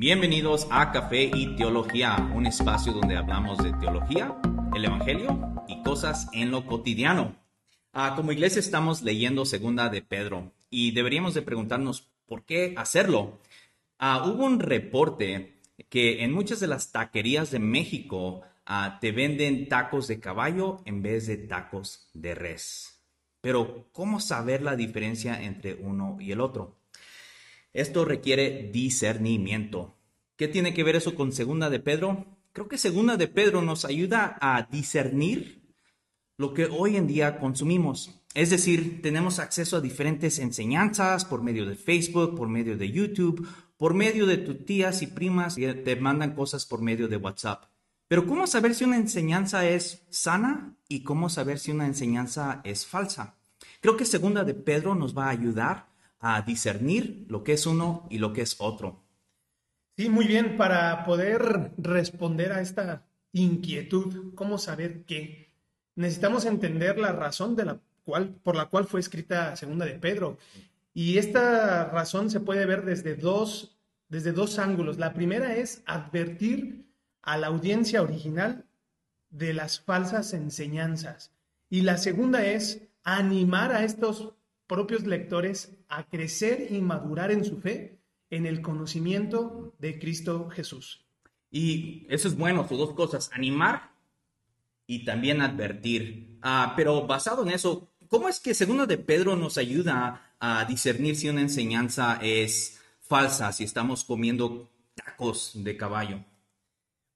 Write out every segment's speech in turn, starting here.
Bienvenidos a Café y Teología, un espacio donde hablamos de teología, el Evangelio y cosas en lo cotidiano. Ah, como iglesia estamos leyendo Segunda de Pedro y deberíamos de preguntarnos por qué hacerlo. Ah, hubo un reporte que en muchas de las taquerías de México ah, te venden tacos de caballo en vez de tacos de res. Pero, ¿cómo saber la diferencia entre uno y el otro? Esto requiere discernimiento. ¿Qué tiene que ver eso con Segunda de Pedro? Creo que Segunda de Pedro nos ayuda a discernir lo que hoy en día consumimos. Es decir, tenemos acceso a diferentes enseñanzas por medio de Facebook, por medio de YouTube, por medio de tus tías y primas que te mandan cosas por medio de WhatsApp. Pero ¿cómo saber si una enseñanza es sana y cómo saber si una enseñanza es falsa? Creo que segunda de Pedro nos va a ayudar a discernir lo que es uno y lo que es otro. Sí, muy bien, para poder responder a esta inquietud, ¿cómo saber qué? Necesitamos entender la razón de la cual, por la cual fue escrita segunda de Pedro. Y esta razón se puede ver desde dos, desde dos ángulos. La primera es advertir a la audiencia original de las falsas enseñanzas. Y la segunda es animar a estos propios lectores a crecer y madurar en su fe en el conocimiento de Cristo Jesús. Y eso es bueno, son dos cosas, animar y también advertir. Ah, pero basado en eso, ¿cómo es que Segundo de Pedro nos ayuda a discernir si una enseñanza es falsa, si estamos comiendo tacos de caballo?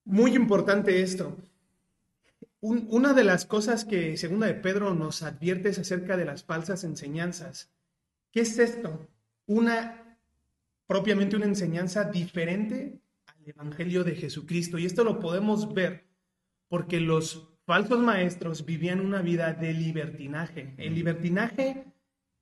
Muy importante esto. Una de las cosas que Segunda de Pedro nos advierte es acerca de las falsas enseñanzas. ¿Qué es esto? Una, propiamente una enseñanza diferente al Evangelio de Jesucristo. Y esto lo podemos ver porque los falsos maestros vivían una vida de libertinaje. El libertinaje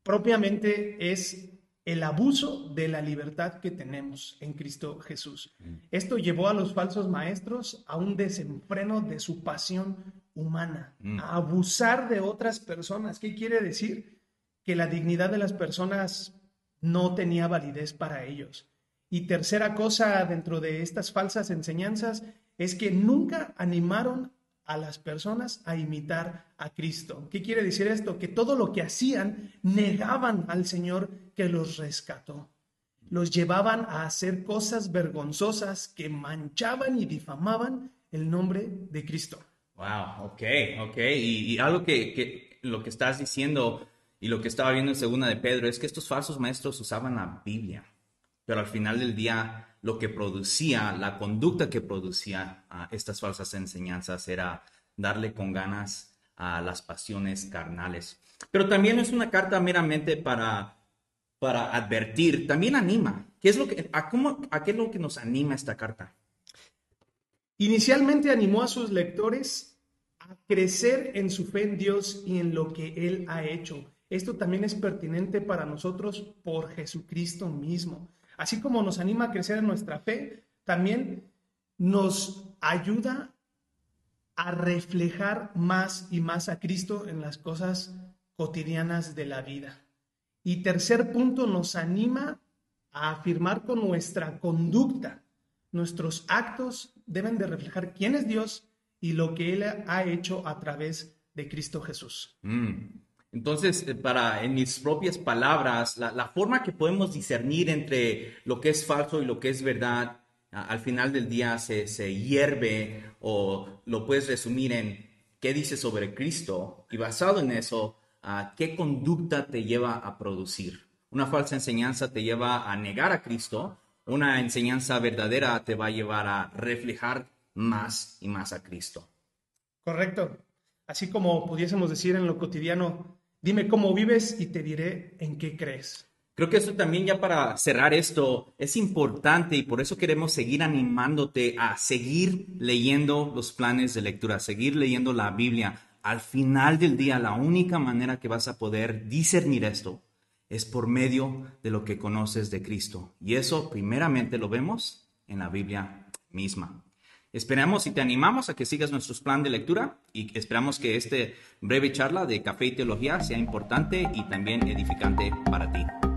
propiamente es el abuso de la libertad que tenemos en Cristo Jesús. Mm. Esto llevó a los falsos maestros a un desenfreno de su pasión humana, mm. a abusar de otras personas. ¿Qué quiere decir? Que la dignidad de las personas no tenía validez para ellos. Y tercera cosa dentro de estas falsas enseñanzas es que nunca animaron a las personas a imitar a Cristo. ¿Qué quiere decir esto? Que todo lo que hacían negaban al Señor que los rescató. Los llevaban a hacer cosas vergonzosas que manchaban y difamaban el nombre de Cristo. Wow, ok, ok. Y, algo que, que, lo que estás diciendo y lo que estaba viendo en Segunda de Pedro es que estos falsos maestros usaban la Biblia, pero al final del día lo que producía, la conducta que producía a estas falsas enseñanzas era darle con ganas a las pasiones carnales. Pero también es una carta meramente para, para advertir, también anima. ¿Qué es lo que, a, cómo, ¿A qué es lo que nos anima esta carta? Inicialmente animó a sus lectores a crecer en su fe en Dios y en lo que Él ha hecho. Esto también es pertinente para nosotros por Jesucristo mismo. Así como nos anima a crecer en nuestra fe, también nos ayuda a reflejar más y más a Cristo en las cosas cotidianas de la vida. Y tercer punto, nos anima a afirmar con nuestra conducta. Nuestros actos deben de reflejar quién es Dios y lo que Él ha hecho a través de Cristo Jesús. Mm. Entonces, eh, para, en mis propias palabras, la, forma que podemos discernir entre lo que es falso y lo que es verdad, al final del día se, se hierve o lo puedes resumir en qué dice sobre Cristo y basado en eso, qué conducta te lleva a producir. Una falsa enseñanza te lleva a negar a Cristo, una enseñanza verdadera te va a llevar a reflejar más y más a Cristo. Correcto. Así como pudiésemos decir en lo cotidiano, Dime cómo vives y te diré en qué crees. Creo que eso también ya para cerrar esto es importante y por eso queremos seguir animándote a seguir leyendo los planes de lectura, seguir leyendo la Biblia. Al final del día, la única manera que vas a poder discernir esto es por medio de lo que conoces de Cristo. Y eso primeramente lo vemos en la Biblia misma. Esperamos y te animamos a que sigas nuestros plan de lectura y esperamos que este breve charla de Café y Teología sea importante y también edificante para ti.